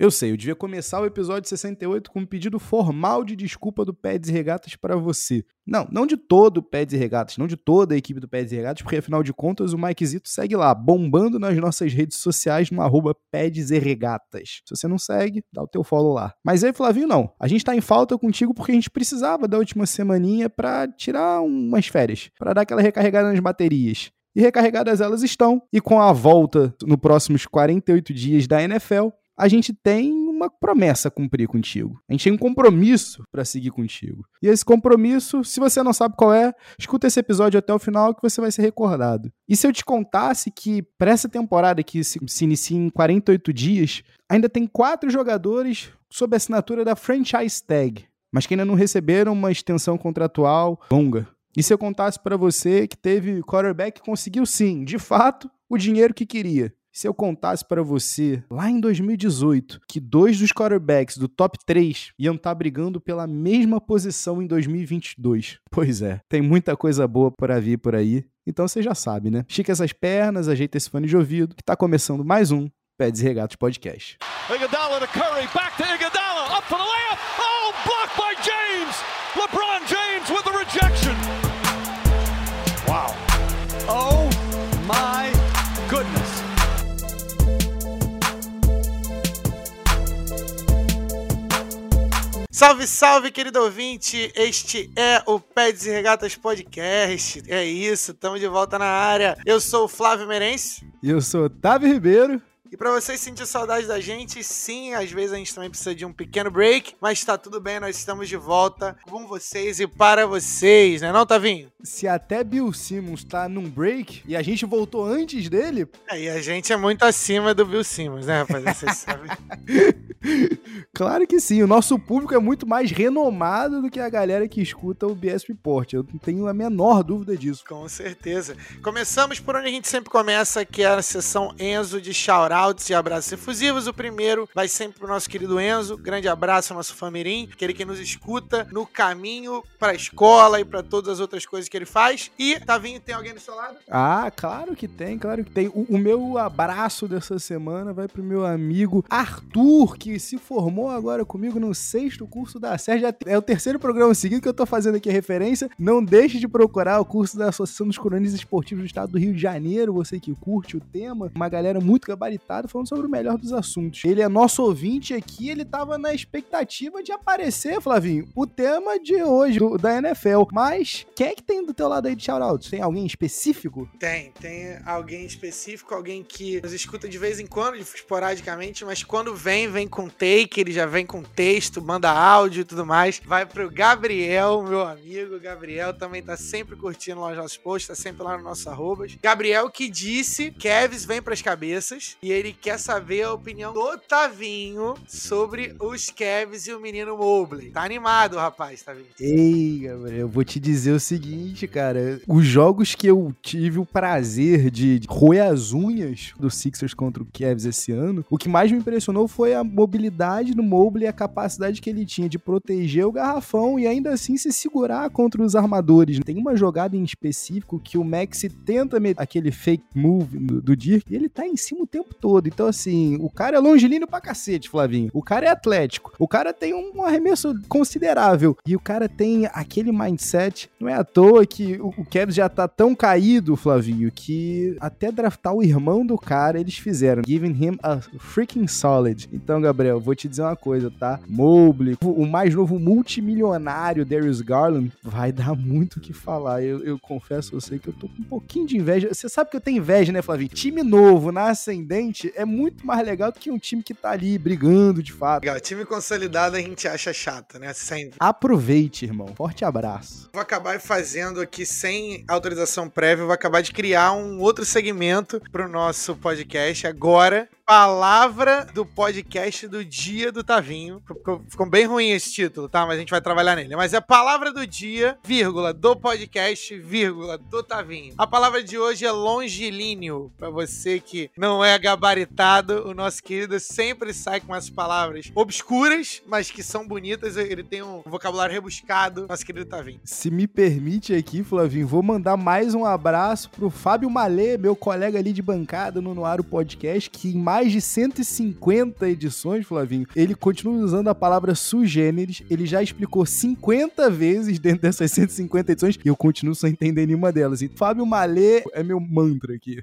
Eu sei, eu devia começar o episódio 68 com um pedido formal de desculpa do Peds e Regatas para você. Não, não de todo o Peds e Regatas, não de toda a equipe do Peds e Regatas, porque afinal de contas o Mike Zito segue lá, bombando nas nossas redes sociais no arroba Peds e Regatas. Se você não segue, dá o teu follow lá. Mas aí, Flavinho, não. A gente tá em falta contigo porque a gente precisava da última semaninha para tirar umas férias, para dar aquela recarregada nas baterias e recarregadas elas estão. E com a volta no próximos 48 dias da NFL, a gente tem uma promessa a cumprir contigo. A gente tem um compromisso para seguir contigo. E esse compromisso, se você não sabe qual é, escuta esse episódio até o final que você vai ser recordado. E se eu te contasse que para essa temporada que se, se inicia em 48 dias, ainda tem quatro jogadores sob assinatura da franchise tag, mas que ainda não receberam uma extensão contratual longa. E se eu contasse para você que teve quarterback que conseguiu sim, de fato, o dinheiro que queria, se eu contasse para você, lá em 2018, que dois dos quarterbacks do top 3 iam estar tá brigando pela mesma posição em 2022. Pois é, tem muita coisa boa para vir por aí. Então você já sabe, né? Estica essas pernas, ajeita esse fone de ouvido, que tá começando mais um Peds e Regatos Podcast. Iguodala to Curry, back to Iguodala, up for the layup. Salve, salve, querido ouvinte! Este é o Peds e Regatas Podcast. É isso, estamos de volta na área. Eu sou o Flávio Merense. E eu sou Otávio Ribeiro. E para vocês sentir saudade da gente, sim, às vezes a gente também precisa de um pequeno break, mas tá tudo bem, nós estamos de volta com vocês e para vocês, né não, Tavinho? Se até Bill Simmons tá num break e a gente voltou antes dele... É, e a gente é muito acima do Bill Simmons, né, rapaz? Vocês sabem. claro que sim, o nosso público é muito mais renomado do que a galera que escuta o BS Report, eu não tenho a menor dúvida disso. Com certeza. Começamos por onde a gente sempre começa, que é a sessão Enzo de shout shoutouts e abraços efusivos. O primeiro vai sempre pro nosso querido Enzo. Grande abraço ao nosso Famirim, aquele que nos escuta no caminho pra escola e para todas as outras coisas que ele faz. E, Tavinho, tem alguém do seu lado? Ah, claro que tem, claro que tem. O, o meu abraço dessa semana vai pro meu amigo Arthur, que se formou agora comigo no sexto curso da Sérgio. É o terceiro programa seguido que eu tô fazendo aqui a referência. Não deixe de procurar o curso da Associação dos Cronistas Esportivos do Estado do Rio de Janeiro, você que curte o tema. Uma galera muito gabaritada falando sobre o melhor dos assuntos. Ele é nosso ouvinte aqui, ele tava na expectativa de aparecer, Flavinho, o tema de hoje do, da NFL. Mas quem é que tem do teu lado aí de shoutouts? Tem alguém específico? Tem, tem alguém específico, alguém que nos escuta de vez em quando, esporadicamente, mas quando vem, vem com take, ele já vem com texto, manda áudio e tudo mais. Vai pro Gabriel, meu amigo. Gabriel também tá sempre curtindo lá os nossos posts, tá sempre lá no nossos arrobas. Gabriel que disse: Kevs vem pras cabeças. E ele quer saber a opinião do Tavinho sobre os Cavs e o menino Mobley. Tá animado, rapaz, Tavinho? Ei, Gabriel, eu vou te dizer o seguinte, cara. Os jogos que eu tive o prazer de roer as unhas do Sixers contra o Cavs esse ano, o que mais me impressionou foi a mobilidade do Mobley e a capacidade que ele tinha de proteger o garrafão e ainda assim se segurar contra os armadores. Tem uma jogada em específico que o Maxi tenta meter aquele fake move do Dirk e ele tá em cima o tempo todo. Então, assim, o cara é longilíneo pra cacete, Flavinho. O cara é atlético. O cara tem um arremesso considerável. E o cara tem aquele mindset. Não é à toa que o, Kevin já tá tão caído, Flavinho, que até draftar o irmão do cara eles fizeram. Giving him a freaking solid. Então, Gabriel, vou te dizer uma coisa, tá? Mobley, o mais novo multimilionário Darius Garland, vai dar muito o que falar. Eu, eu confesso a você que eu tô com um pouquinho de inveja. Você sabe que eu tenho inveja, né, Flavinho? Time novo, na ascendente é muito mais legal do que um time que tá ali brigando de fato. Legal, time consolidado a gente acha chato, né? Sempre. Aproveite, irmão. Forte abraço. Vou acabar fazendo aqui sem autorização prévia, vou acabar de criar um outro segmento pro nosso podcast agora. Palavra do podcast do dia do Tavinho. Ficou, ficou, bem ruim esse título, tá? Mas a gente vai trabalhar nele. Mas é a palavra do dia, vírgula, do podcast, vírgula, do Tavinho. A palavra de hoje é longilíneo. Pra você que não é gabaritado, o nosso querido sempre sai com essas palavras obscuras, mas que são bonitas. Ele tem um vocabulário rebuscado. Nosso querido Tavinho. Se me permite aqui, Flavinho, vou mandar mais um abraço pro Fábio Malê, meu colega ali de bancada no Noaro Podcast, que em mais de 150 edições, Flavinho, ele continua usando a palavra sugêneres. Ele já explicou 50 vezes dentro dessas 150 edições e eu continuo sem entender nenhuma delas. E Fábio Malê é meu mantra aqui.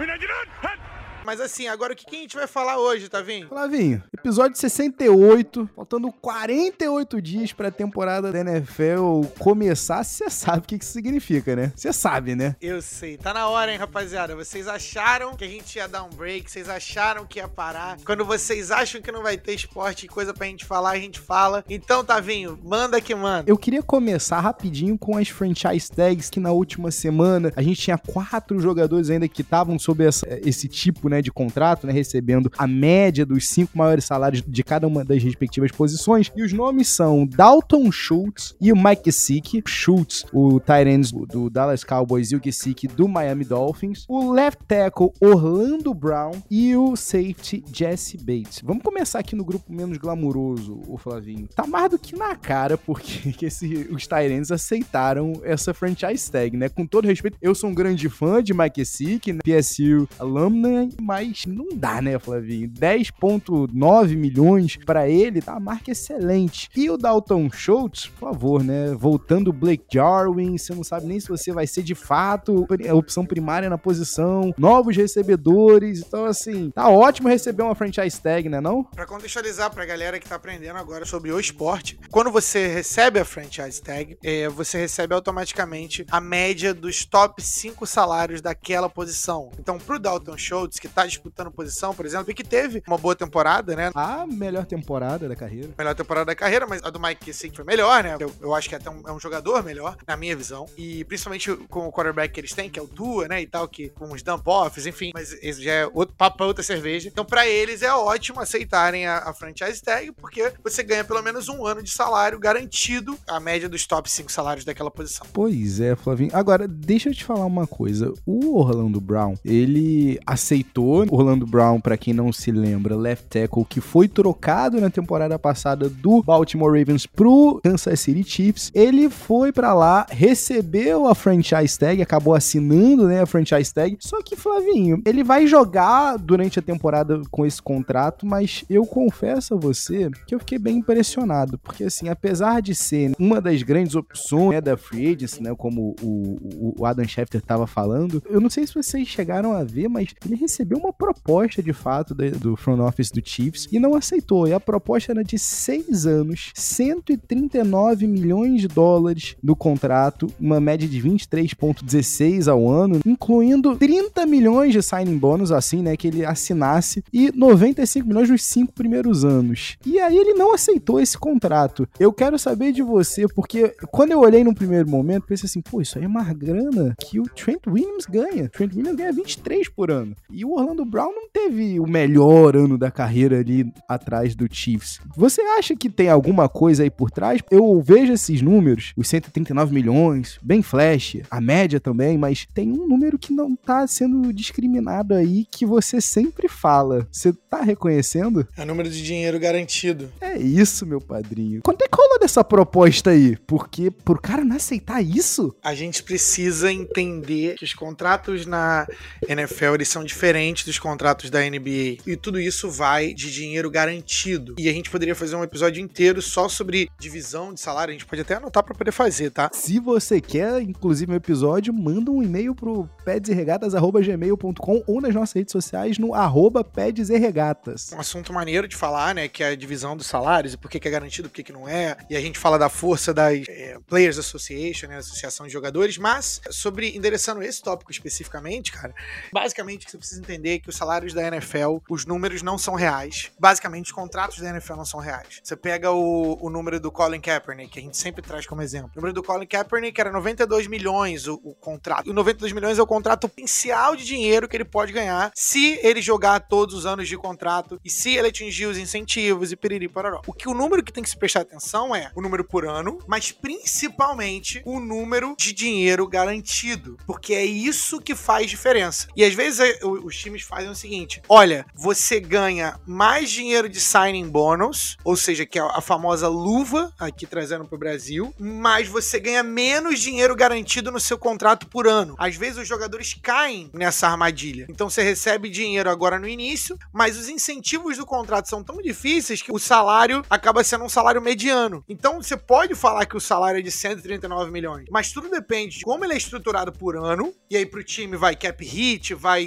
من أجلان؟ Mas assim, agora o que, que a gente vai falar hoje, Tavinho? Flavinho, episódio 68, faltando 48 dias pra temporada da NFL começar, você sabe o que, que isso significa, né? Você sabe, né? Eu sei. Tá na hora, hein, rapaziada? Vocês acharam que a gente ia dar um break, vocês acharam que ia parar. Quando vocês acham que não vai ter esporte e coisa pra gente falar, a gente fala. Então, Tavinho, manda que manda. Eu queria começar rapidinho com as franchise tags que na última semana a gente tinha quatro jogadores ainda que estavam sob essa, esse tipo né, de contrato, né, recebendo a média dos cinco maiores salários de cada uma das respectivas posições. E os nomes são Dalton Schultz e o Mike Gesicki. Schultz, o end do Dallas Cowboys e o Gesicki do Miami Dolphins. O left tackle Orlando Brown e o safety Jesse Bates. Vamos começar aqui no grupo menos glamuroso, o Flavinho. Tá mais do que na cara porque que esse, os ends aceitaram essa franchise tag, né? Com todo respeito, eu sou um grande fã de Mike Gesicki, né? PSU alumni, mas não dá, né, Flavinho? 10,9 milhões para ele, tá uma marca excelente. E o Dalton Schultz, por favor, né? Voltando o Blake Jarwin, você não sabe nem se você vai ser de fato a opção primária na posição, novos recebedores, então assim, tá ótimo receber uma franchise tag, né não? Pra contextualizar pra galera que tá aprendendo agora sobre o esporte, quando você recebe a franchise tag, é, você recebe automaticamente a média dos top 5 salários daquela posição. Então, pro Dalton Schultz, que tá disputando posição, por exemplo, e que teve uma boa temporada, né? A melhor temporada da carreira. Melhor temporada da carreira, mas a do Mike Gesicki foi melhor, né? Eu, eu acho que é até um, é um jogador melhor, na minha visão. E principalmente com o quarterback que eles têm, que é o Tua, né? E tal, que com os dump-offs, enfim. Mas esse já é outro papo pra outra cerveja. Então, para eles é ótimo aceitarem a, a, franchise tag, porque você ganha pelo menos um ano de salário garantido, a média dos top 5 salários daquela posição. Pois é, Flavinho. Agora, deixa eu te falar uma coisa. O Orlando Brown, ele aceitou Orlando Brown, para quem não se lembra, left tackle que foi trocado na temporada passada do Baltimore Ravens pro Kansas City Chiefs. Ele foi para lá, recebeu a franchise tag, acabou assinando, né, a franchise tag. Só que Flavinho, ele vai jogar durante a temporada com esse contrato, mas eu confesso a você que eu fiquei bem impressionado, porque assim, apesar de ser uma das grandes opções né, da free agency, né, como o, o Adam Schefter estava falando, eu não sei se vocês chegaram a ver, mas ele recebeu uma proposta de fato do, front office do Chiefs e não aceitou. E a proposta era de seis anos, 139 milhões de dólares no contrato, uma média de 23,16 ao ano, incluindo 30 milhões de signing bônus, assim, né, que ele assinasse, e 95 milhões nos cinco primeiros anos. E aí ele não aceitou esse contrato. Eu quero saber de você, porque quando eu olhei no primeiro momento, pensei assim, pô, isso aí é uma grana que o Trent Williams ganha. Trent Williams ganha 23 por ano. E o Orlando Brown não teve o melhor ano da carreira ali atrás do Chiefs. Você acha que tem alguma coisa aí por trás? Eu vejo esses números, os 139 milhões, bem flash, a média também, mas tem um número que não tá sendo discriminado aí que você sempre fala. Você tá reconhecendo? É o número de dinheiro garantido. É isso, meu padrinho. Quanto é que rolou dessa proposta aí? Porque pro cara não aceitar isso? A gente precisa entender que os contratos na NFL eles são diferentes diferente dos contratos da NBA. E tudo isso vai de dinheiro garantido. E a gente poderia fazer um episódio inteiro só sobre divisão de salário. A gente pode até anotar para poder fazer, tá? Se você quer, inclusive, um episódio, manda um e-mail pro pedsregatas.gmail.com ou nas nossas redes sociais no arroba pedsregatas. Um assunto maneiro de falar, né? Que é a divisão dos salários e por que, é garantido, por que, que não é. E a gente fala da força da é, Players Association, né? Associação de Jogadores. Mas sobre endereçando esse tópico especificamente, cara, basicamente o que você precisa entender entender que os salários da NFL, os números não são reais. Basicamente, os contratos da NFL não são reais. Você pega o, o número do Colin Kaepernick, que a gente sempre traz como exemplo. O número do Colin Kaepernick era 92 milhões o, o contrato. E 92 milhões é o contrato potencial de dinheiro que ele pode ganhar se ele jogar todos os anos de contrato e se ele atingir os incentivos e piriri pararó. O que o número que tem que se prestar atenção é o número por ano, mas principalmente o número de dinheiro garantido, porque é isso que faz diferença. E às vezes é, os times fazem o seguinte: olha, você ganha mais dinheiro de signing bonus, ou seja, que é a famosa luva aqui trazendo para o Brasil, mas você ganha menos dinheiro garantido no seu contrato por ano. Às vezes os jogadores caem nessa armadilha. Então você recebe dinheiro agora no início, mas os incentivos do contrato são tão difíceis que o salário acaba sendo um salário mediano. Então você pode falar que o salário é de 139 milhões, mas tudo depende de como ele é estruturado por ano, e aí pro time vai cap hit, vai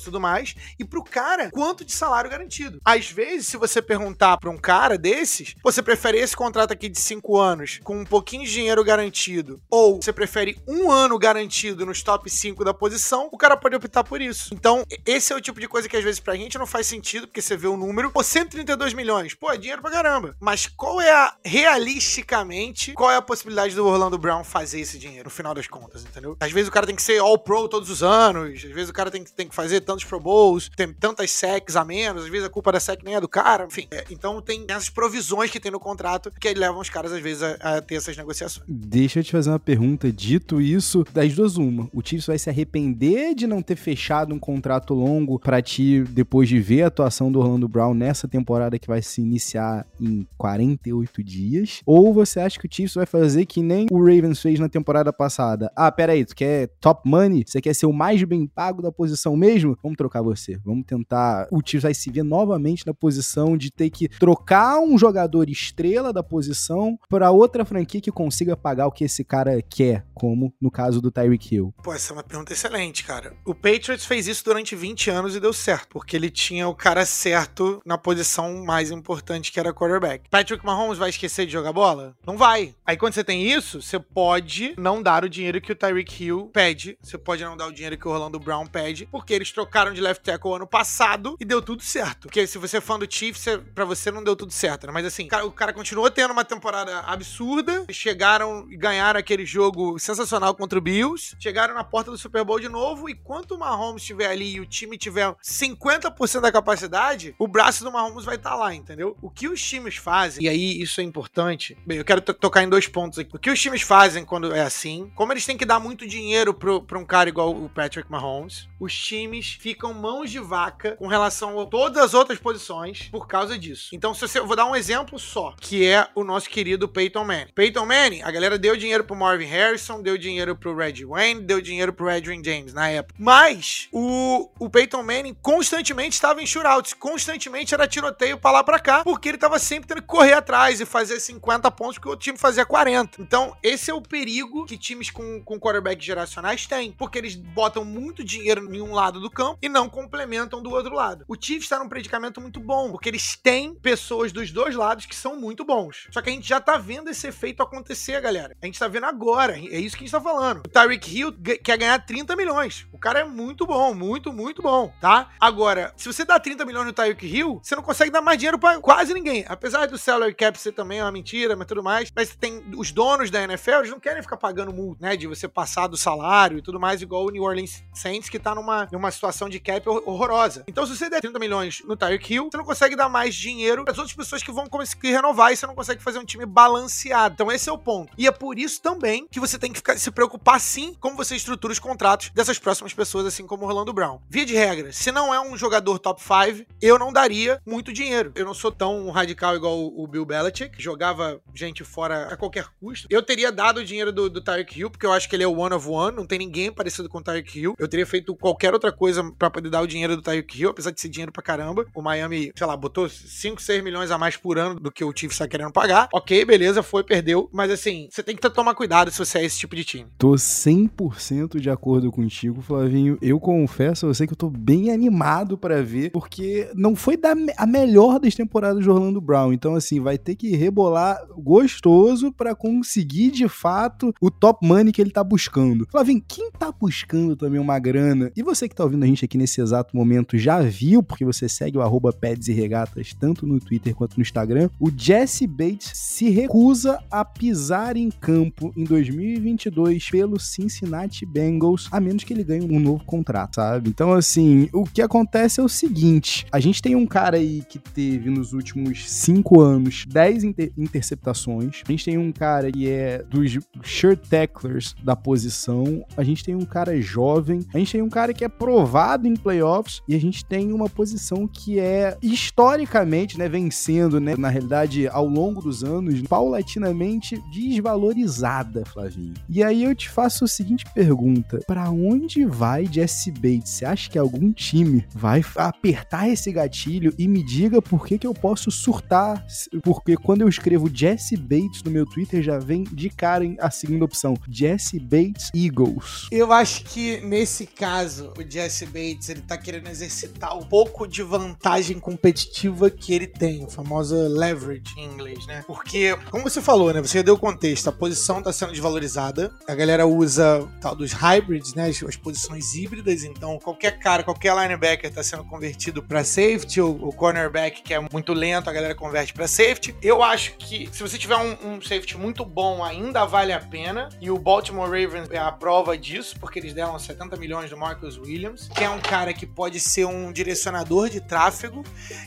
e tudo mais, e pro cara, quanto de salário garantido. Às vezes, se você perguntar pra um cara desses, você prefere esse contrato aqui de 5 anos com um pouquinho de dinheiro garantido, ou você prefere um ano garantido nos top 5 da posição, o cara pode optar por isso. Então, esse é o tipo de coisa que às vezes pra gente não faz sentido, porque você vê o número, pô, 132 milhões, pô, é dinheiro pra caramba. Mas qual é a, realisticamente, qual é a possibilidade do Orlando Brown fazer esse dinheiro, no final das contas, entendeu? Às vezes o cara tem que ser All-Pro todos os anos, às vezes o cara tem, tem que fazer tantos Pro Bowls, tem tantas sacks a menos, às vezes a culpa da sack nem é do cara, enfim. É, então tem essas provisões que tem no contrato que levam os caras, às vezes, a, a, ter essas negociações. Deixa eu te fazer uma pergunta. Dito isso, das duas, uma. O Chiefs vai se arrepender de não ter fechado um contrato longo para ti depois de ver a atuação do Orlando Brown nessa temporada que vai se iniciar em 48 dias? Ou você acha que o Chiefs vai fazer que nem o Ravens fez na temporada passada? Ah, peraí, tu quer top money? Você quer ser o mais bem pago da posição mesmo? Vamos trocar você. Vamos tentar. O Chiefs vai se ver novamente na posição de ter que trocar um jogador estrela da posição para outra franquia que consiga pagar o que esse cara quer, como no caso do Tyreek Hill. Pô, essa é uma pergunta excelente, cara. O Patriots fez isso durante 20 anos e deu certo, porque ele tinha o cara certo na posição mais importante que era quarterback. Patrick Mahomes vai esquecer de jogar bola? Não vai. Aí quando você tem isso, você pode não dar o dinheiro que o Tyreek Hill pede, você pode não dar o dinheiro que o Orlando Brown pede, porque eles trocaram de left tackle ano passado e deu tudo certo. Porque se você é fã do Chiefs, para você não deu tudo certo, né? Mas assim, o cara continuou tendo uma temporada absurda, chegaram e ganharam aquele jogo sensacional contra o Bills, chegaram na porta do Super Bowl de novo e quanto o Mahomes estiver ali e o time tiver 50% da capacidade, o braço do Mahomes vai estar tá lá, entendeu? O que os times fazem, e aí isso é importante, bem, eu quero tocar em dois pontos aqui. O que os times fazem quando é assim, como eles têm que dar muito dinheiro para um cara igual o Patrick Mahomes, os times ficam mãos de vaca com relação a todas as outras posições por causa disso. Então, se você, eu vou dar um exemplo só, que é o nosso querido Peyton Manning. Peyton Manning, a galera deu dinheiro pro Marvin Harrison, deu dinheiro pro Reggie Wayne, deu dinheiro pro Adrian James na época. Mas o, o Peyton Manning constantemente estava em shootouts, constantemente era tiroteio pra lá pra cá, porque ele tava sempre tendo que correr atrás e fazer 50 pontos, porque o time fazia 40. Então, esse é o perigo que times com, com quarterback geracionais têm, porque eles botam muito dinheiro em um lado do campo e não complementam do outro lado. O Chiefs está num predicamento muito bom, porque eles têm pessoas dos dois lados que são muito bons. Só que a gente já tá vendo esse efeito acontecer, galera. A gente tá vendo agora. É isso que a gente tá falando. O Tyreek Hill quer ganhar 30 milhões. O cara é muito bom, muito, muito bom, tá? Agora, se você dá 30 milhões no Tyreek Hill, você não consegue dar mais dinheiro para quase ninguém. Apesar do salary cap ser também uma mentira, mas tudo mais. Mas tem os donos da NFL, eles não querem ficar pagando multa, né? De você passar do salário e tudo mais, igual o New Orleans Saints, que tá numa, numa situação de cap horrorosa. Então, se você der 30 milhões no Tyreek Hill, você não consegue dar mais dinheiro para as outras pessoas que vão conseguir renovar e você não consegue fazer um time balanceado. Então, esse é o ponto. E é por isso também que você tem que ficar, se preocupar sim como você estrutura os contratos dessas próximas pessoas, assim como o Orlando Brown. Via de regra, se não é um jogador top 5, eu não daria muito dinheiro. Eu não sou tão radical igual o Bill Belichick, que jogava gente fora a qualquer custo. Eu teria dado o dinheiro do, do Tyreek Hill, porque eu acho que ele é o one of one, não tem ninguém parecido com o Tyreek Hill. Eu teria feito qualquer outra coisa para poder dar o dinheiro do Tyreek Hill, apesar de ser dinheiro pra caramba. O Miami, sei lá, botou 5, 6 milhões a mais por ano do que o Chiefs tá querendo pagar. Ok, beleza, foi, perdeu. Mas assim, você tem que tomar cuidado se você é esse tipo de time. Tô 100% de acordo contigo, Flavinho. Eu confesso, eu sei que eu tô bem animado para ver, porque não foi da, a melhor das temporadas de Orlando Brown. Então, assim, vai ter que rebolar gostoso para conseguir de fato o top money que ele tá buscando. Flavinho, quem tá buscando também uma grana, e você que tá ouvindo a gente aqui nesse exato momento já viu, porque você segue o arroba Peds e Regatas tanto no Twitter quanto no Instagram, o Jesse Bates se recusa a pisar em campo em 2022 pelo Cincinnati Bengals, a menos que ele ganhe um novo contrato, sabe? Então, assim, o que acontece é o seguinte: a gente tem um cara aí que teve nos últimos cinco anos 10 inter interceptações, a gente tem um cara que é dos shirt tacklers da posição, a gente tem um cara jovem, a gente tem um cara que é provado em playoffs e a gente tem uma posição que é historicamente, né, vencendo, né, na realidade, ao longo dos anos, paulatinamente desvalorizada, Flavinho. E aí eu te faço a seguinte pergunta: para onde vai Jesse Bates? Você acha que algum time vai apertar esse gatilho e me diga por que, que eu posso surtar? Porque quando eu escrevo Jesse Bates no meu Twitter, já vem de cara a segunda opção: Jesse Bates Eagles. Eu acho que nesse caso, o Jesse Bates ele tá querendo exercitar um pouco de vantagem competitiva que ele tem, o famoso leverage em inglês, né? Porque, como você falou, né? Você deu o contexto, a posição tá sendo desvalorizada, a galera usa tal dos hybrids, né? As, as posições híbridas, então qualquer cara, qualquer linebacker tá sendo convertido para safety, ou o cornerback que é muito lento, a galera converte para safety. Eu acho que se você tiver um, um safety muito bom, ainda vale a pena, e o Baltimore Ravens é a prova disso, porque eles deram 70 milhões do Marcus Williams, que é um cara que pode ser um direcionador de tráfego,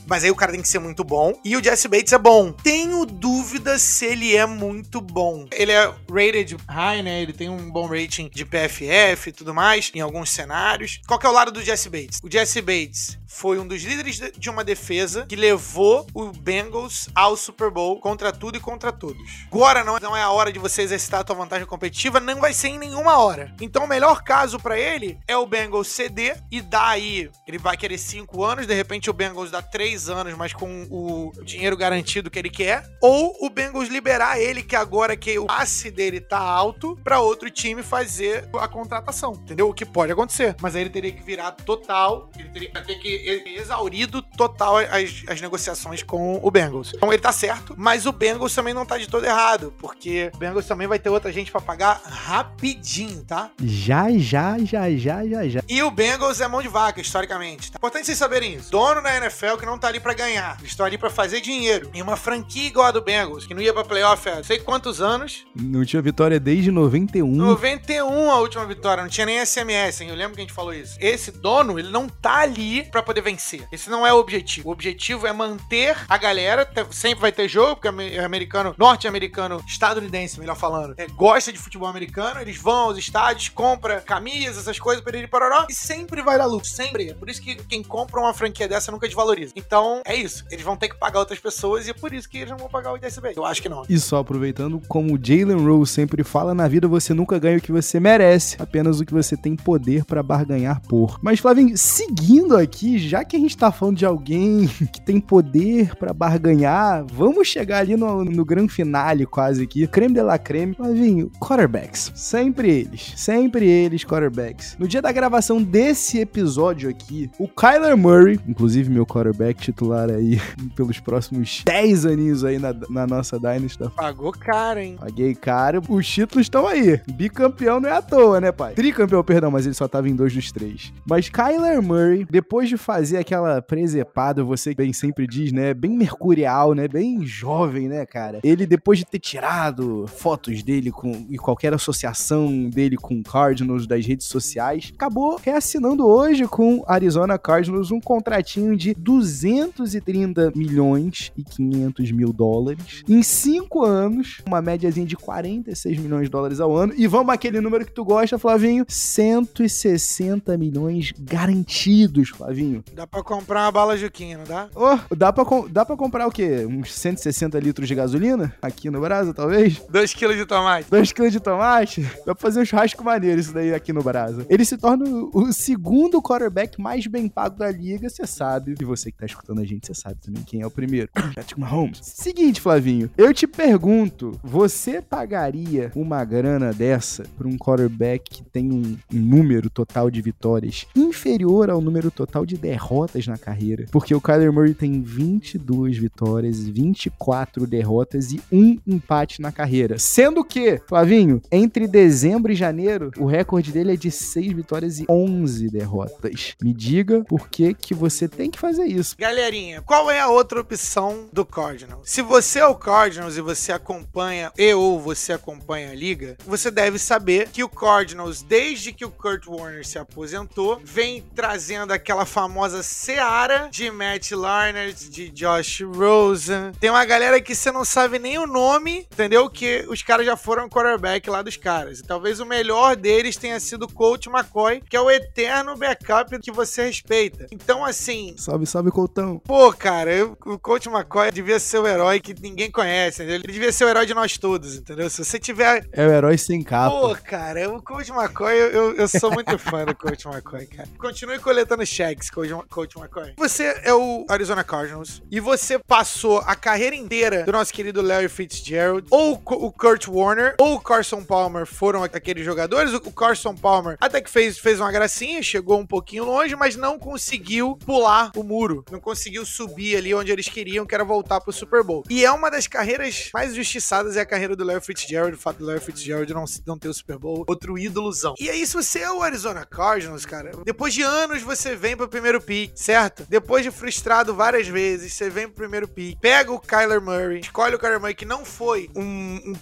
mas aí o cara tem que ser muito bom. E o Jesse Bates é bom. Tenho dúvida se ele é muito bom. Ele é rated high, né? Ele tem um bom rating de PFF e tudo mais, em alguns cenários. Qual que é o lado do Jesse Bates? O Jesse Bates foi um dos líderes de uma defesa que levou o Bengals ao Super Bowl contra tudo e contra todos. Agora não é a hora de você exercitar a tua vantagem competitiva, não vai ser em nenhuma hora. Então o melhor caso para ele é o Bengals ceder e dar aí, ele vai querer 5 anos, de repente o Bengals dá 3 anos, mas com o dinheiro garantido que ele quer, ou o Bengals liberar ele que agora que o passe dele tá alto para outro time fazer a contratação, entendeu? O que pode acontecer, mas aí ele teria que virar total, ele teria que ter que exaurido total as, as negociações com o Bengals. Então ele tá certo, mas o Bengals também não tá de todo errado, porque o Bengals também vai ter outra gente para pagar rapidinho, tá? Já, já, já, já, já, já. E o Bengals é mão de vaca, historicamente. Tá? Importante vocês saberem isso. Dono da NFL que não tá ali para ganhar, eles estão ali para fazer dinheiro. E uma franquia igual a do Bengals, que não ia pra playoff há sei quantos anos. Não tinha vitória desde 91. 91 a última vitória, não tinha nem SMS, hein? Eu lembro que a gente falou isso. Esse dono, ele não tá ali para poder vencer. Esse não é o objetivo. O objetivo é manter a galera. Sempre vai ter jogo, porque americano, norte-americano, estadunidense, melhor falando, é, gosta de futebol americano. Eles vão aos estádios, compra camisas, essas coisas, para ele parará, e sempre vai dar lucro. Sempre. É por isso que quem compra uma franquia dessa nunca desvaloriza. Então, é isso. Eles vão ter que pagar outras pessoas e é por isso que eles não vão pagar o DSB. Eu acho que não. E só aproveitando, como Jalen Rose sempre fala, na vida você nunca ganha o que você merece, apenas o que você tem poder para barganhar por. Mas, Flavinho, seguindo aqui, já que a gente tá falando de alguém que tem poder para barganhar, vamos chegar ali no, no grande finale quase aqui. Creme de la creme. Flavinho, quarterbacks. Sempre eles. Sempre eles, quarterbacks. No dia da gravação desse episódio aqui, o Kyler Murray, inclusive meu quarterback titular aí pelos próximos 10 aninhos aí na, na nossa Dynasty. Pagou caro, hein? Paguei caro. Os títulos estão aí. Bicampeão não é à toa, né, pai? Tricampeão, perdão, mas ele só tava em dois dos três. Mas Kyler Murray, depois de fazer fazer aquela presepada, você bem sempre diz, né? Bem mercurial, né? Bem jovem, né, cara? Ele, depois de ter tirado fotos dele com e qualquer associação dele com Cardinals das redes sociais, acabou reassinando hoje com Arizona Cardinals um contratinho de 230 milhões e 500 mil dólares em cinco anos, uma médiazinha de 46 milhões de dólares ao ano. E vamos aquele número que tu gosta, Flavinho: 160 milhões garantidos, Flavinho. Dá pra comprar uma bala Juquinha, não dá? Oh, dá pra, dá pra comprar o quê? Uns 160 litros de gasolina? Aqui no Brasa, talvez? 2 quilos de tomate. 2 quilos de tomate? Dá pra fazer um churrasco maneiro isso daí aqui no Brasa. Ele se torna o segundo quarterback mais bem pago da liga, você sabe. E você que tá escutando a gente, você sabe também quem é o primeiro. Patrick Mahomes. Seguinte, Flavinho. Eu te pergunto, você pagaria uma grana dessa pra um quarterback que tem um, número total de vitórias inferior ao número total de derrotas derrotas na carreira. Porque o Kyler Murray tem 22 vitórias, 24 derrotas e um empate na carreira. Sendo que, Flavinho, entre dezembro e janeiro, o recorde dele é de 6 vitórias e 11 e derrotas. Me diga por que que você tem que fazer isso. Galerinha, qual é a outra opção do Cardinals? Se você é o Cardinals e você acompanha, e ou você acompanha a liga, você deve saber que o Cardinals, desde que o Kurt Warner se aposentou, vem trazendo aquela famosa seara de Matt Larnert, de Josh Rosen. Tem uma galera que você não sabe nem o nome, entendeu? Que os caras já foram quarterback lá dos caras. E talvez o melhor deles tenha sido o Coach McCoy, que é o eterno backup que você respeita. Então, assim. Salve, salve, Coutão. Pô, cara, eu, o Coach McCoy devia ser o herói que ninguém conhece, entendeu? Ele devia ser o herói de nós todos, entendeu? Se você tiver. É o herói sem capa. Pô, cara, o Coach McCoy, eu, eu, eu sou muito fã do Coach McCoy, cara. Continue coletando cheques, Coach, Coach McCoy. Você é o Arizona Cardinals e você passou a carreira inteira do nosso querido Larry Fitzgerald, ou o Kurt Warner, ou o Carson Palmer foram aqueles jogadores. O Carson Palmer até que fez, fez uma gracinha, chegou um pouquinho longe, mas não conseguiu pular o muro. Não conseguiu subir ali onde eles queriam, que era voltar pro Super Bowl. E é uma das carreiras mais injustiçadas é a carreira do Larry Fitzgerald, o fato do Larry Fitzgerald não, não ter o Super Bowl, outro ídolozão. E aí, se você é o Arizona Cardinals, cara, depois de anos você vem pro primeiro pick, certo? Depois de frustrado várias vezes, você vem pro primeiro pick, pega o Kyler Murray, escolhe o Kyler Murray, que não foi um, um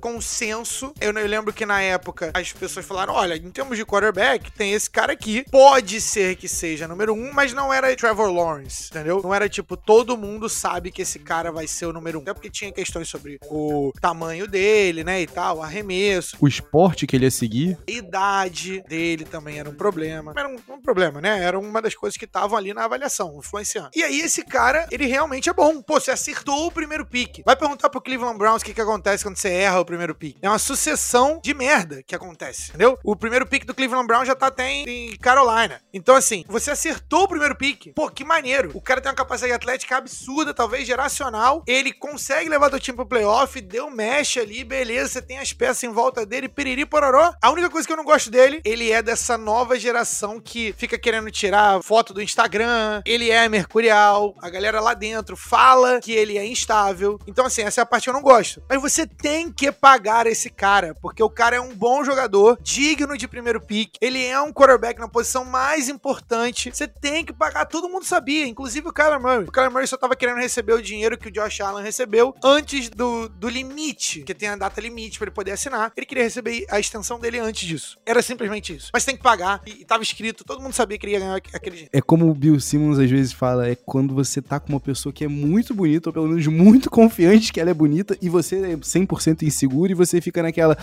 consenso. Eu, eu lembro que na época as pessoas falaram: olha, em termos de quarterback, tem esse cara aqui. Pode ser que seja número um, mas não era Trevor Lawrence, entendeu? Não era tipo, todo mundo sabe que esse cara vai ser o número um. Até porque tinha questões sobre o tamanho dele, né, e tal, arremesso. O esporte que ele ia seguir. A idade dele também era um problema. Era um, um problema, né? Era uma das coisas que estavam ali na avaliação, influenciando. E aí esse cara, ele realmente é bom. Pô, você acertou o primeiro pick. Vai perguntar pro Cleveland Browns o que, que acontece quando você erra o primeiro pick. É uma sucessão de merda que acontece, entendeu? O primeiro pick do Cleveland Browns já tá até em, em Carolina. Então, assim, você acertou o primeiro pick. Pô, que maneiro. O cara tem uma capacidade atlética absurda, talvez geracional. Ele consegue levar do time pro playoff, deu mesh ali, beleza. Você tem as peças em volta dele, piriri pororó. A única coisa que eu não gosto dele, ele é dessa nova geração que fica querendo tirar foto do Instagram. Ele é mercurial. A galera lá dentro fala que ele é instável. Então, assim, essa é a parte que eu não gosto. Mas você tem que pagar esse cara, porque o cara é um bom jogador, digno de primeiro pick. Ele é um quarterback na posição mais importante. Você tem que pagar. Todo mundo sabia, inclusive o Kyler Murray. O Kyler Murray só tava querendo receber o dinheiro que o Josh Allen recebeu antes do, do limite, que tem a data limite para ele poder assinar. Ele queria receber a extensão dele antes disso. Era simplesmente isso. Mas tem que pagar. E, e tava escrito, todo mundo sabia que ele ia ganhar aquele dinheiro. É como o Bill Simmons às vezes fala, é quando você tá com uma pessoa que é muito bonita, ou pelo menos muito confiante que ela é bonita, e você é 100% inseguro, e você fica naquela,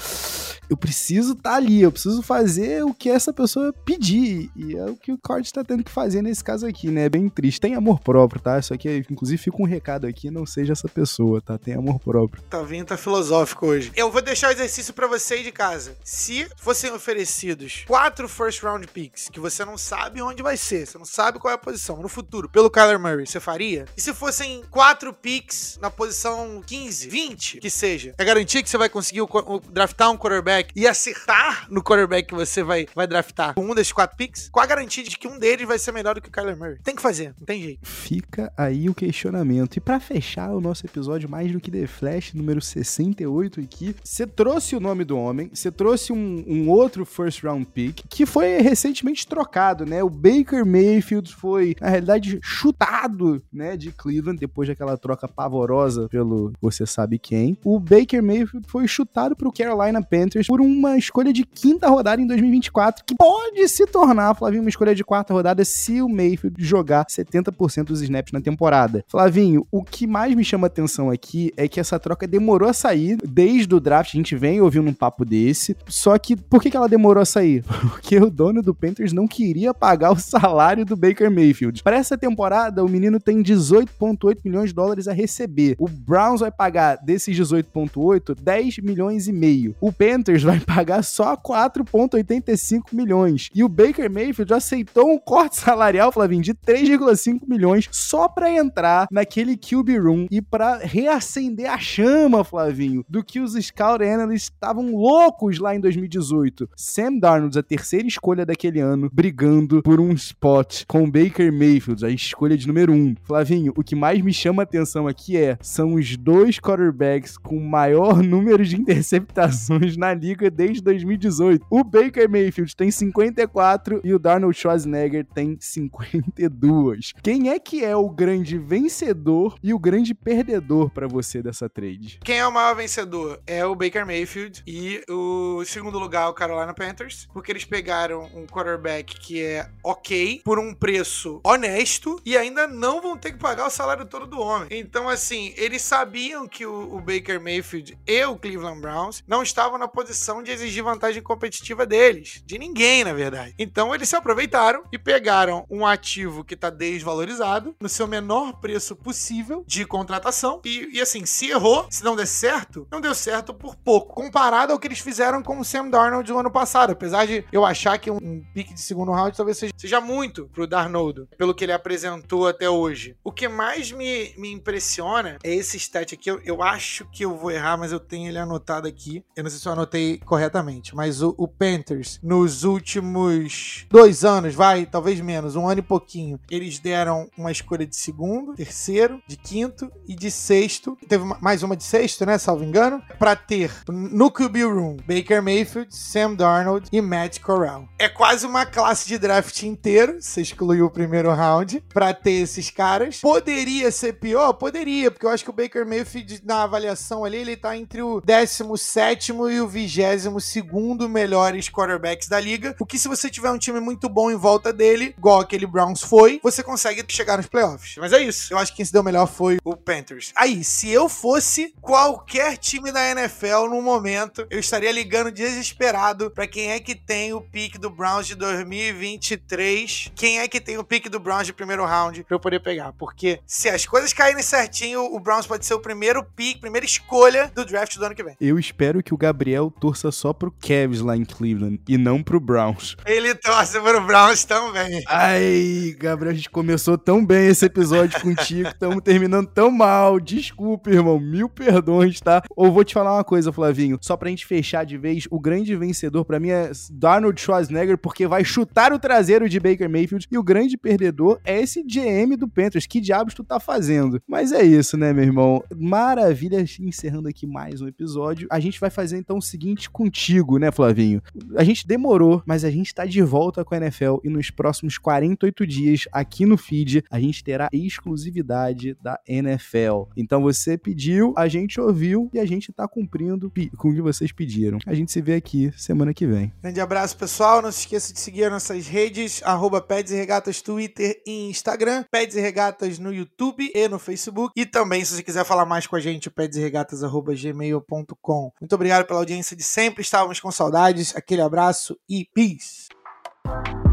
eu preciso estar tá ali, eu preciso fazer o que essa pessoa pedir, e é o que o Cord tá tendo que fazer nesse caso aqui, né? É bem triste. Tem amor próprio, tá? Isso aqui, inclusive, fica um recado aqui, não seja essa pessoa, tá? Tem amor próprio. Tá vindo, tá filosófico hoje. Eu vou deixar o exercício para você de casa. Se fossem oferecidos quatro first round picks, que você não sabe onde vai ser, você não sabe qual é a posição, no futuro, pelo Kyler Murray, você faria? E se fossem quatro picks na posição 15, 20, que seja, é garantir que você vai conseguir o, o, draftar um quarterback e acertar no quarterback que você vai, vai draftar com um desses quatro picks, com a garantia de que um deles vai ser melhor do que o Kyler Murray. Tem que fazer, não tem jeito. Fica aí o questionamento. E para fechar o nosso episódio mais do que The Flash, número 68 aqui, você trouxe o nome do homem, você trouxe um, um outro first round pick que foi recentemente trocado, né? O Baker Mayfield foi, na realidade, chutado, né, de Cleveland depois daquela troca pavorosa pelo você sabe quem. O Baker Mayfield foi chutado pro Carolina Panthers por uma escolha de quinta rodada em 2024, que pode se tornar, Flavinho, uma escolha de quarta rodada se o Mayfield jogar 70% dos snaps na temporada. Flavinho, o que mais me chama atenção aqui é que essa troca demorou a sair desde o draft, a gente vem ouvindo um papo desse, só que por que, ela demorou a sair? Porque o dono do Panthers não queria pagar o salário do Baker Mayfield. Para essa temporada, o menino tem 18,8 milhões de dólares a receber. O Browns vai pagar desses 18,8, 10 milhões e meio. O Panthers vai pagar só 4,85 milhões. E o Baker Mayfield aceitou um corte salarial, Flavinho, de 3,5 milhões só para entrar naquele QB Room e para reacender a chama, Flavinho, do que os Scout Analysts estavam loucos lá em 2018. Sam Darnold, a terceira escolha daquele ano, brigando por um spot com Baker Mayfield, a escolha de número 1. Um. Flavinho, o que mais me chama a atenção aqui é, são os dois quarterbacks com maior número de interceptações na liga desde 2018. O Baker Mayfield tem 54 54 e o Darnold Schwarzenegger tem 52. Quem é que é o grande vencedor e o grande perdedor para você dessa trade? Quem é o maior vencedor? É o Baker Mayfield e o segundo lugar o Carolina Panthers, porque eles pegaram um quarterback que é ok por um preço honesto e ainda não vão ter que pagar o salário todo do homem. Então, assim, eles sabiam que o, o Baker Mayfield e o Cleveland Browns não estavam na posição de exigir vantagem competitiva deles, de ninguém, na verdade. Então, eles se aproveitaram e pegaram um ativo que está desvalorizado no seu menor preço possível de contratação. E, e, assim, se errou, se não der certo, não deu certo por pouco, comparado ao que eles fizeram com o Sam Darnold no ano passado, apesar de eu achar que um, um pique de segundo round talvez seja, seja muito pro Darnold, pelo que ele apresentou até hoje. O que mais me, me impressiona é esse stat aqui, eu, eu acho que eu vou errar, mas eu tenho ele anotado aqui, eu não sei se eu anotei corretamente, mas o, o Panthers, nos últimos dois anos, vai, talvez menos, um ano e pouquinho, eles deram uma escolha de segundo, terceiro, de quinto e de sexto. Teve mais uma de sexto, né? Salvo engano. Pra ter no QB Room Baker Mayfield, Sam Darnold e Matt Corral. É quase uma classe de draft inteiro. Você excluiu o primeiro round pra ter esses caras. Poderia ser pior? Poderia, porque eu acho que o Baker Mayfield, na avaliação ali, ele tá entre o 17 e o 22 melhores quarterbacks da liga. O que, se você tiver um time muito bom em volta dele, igual aquele Browns foi, você consegue chegar nos playoffs. Mas é isso. Eu acho que quem se deu melhor foi o Panthers. Aí, se eu fosse qualquer time da NFL no momento, eu estaria ligando desesperado para quem é que tem o pique do Browns de 2023, quem é que tem o pique do Browns de primeiro round para eu poder pegar. Porque se as coisas caírem certinho, o Browns pode ser o primeiro pique, primeira escolha do draft do ano que vem. Eu espero que o Gabriel torça só pro Cavs lá em Cleveland e não pro Browns. Ele torce pro Browns também. Ai, Gabriel, a gente começou tão bem esse episódio contigo, estamos terminando tão mal. Desculpe, irmão. Mil perdões, tá? Ou vou te falar uma coisa, Flavinho. Só pra gente fechar de vez, o grande vencedor para mim é Donald Schwarzenegger, porque vai chutar o traseiro de Baker Mayfield. E o grande perdedor é esse GM do Panthers. Que diabos tu tá fazendo? Mas é isso, né, meu irmão? Maravilha. Encerrando aqui mais um episódio. A gente vai fazer então o seguinte contigo, né, Flavinho? A gente demorou, mas a gente tá de volta com a NFL e nos próximos 48 dias aqui no feed a gente terá exclusividade da NFL. Então você pediu, a gente ouviu e a gente tá cumprindo com o que vocês pediram. A gente se vê aqui semana que vem. Grande abraço, pessoal. Não se esqueça de seguir nossas redes, arroba Peds e Regatas, Twitter e Instagram, Peds e Regatas no YouTube e no Facebook. E também, se você quiser falar mais com a gente, pedsregatas.gmail.com. Muito obrigado pela audiência de sempre. Estávamos com saudades. Aquele abraço e peace. you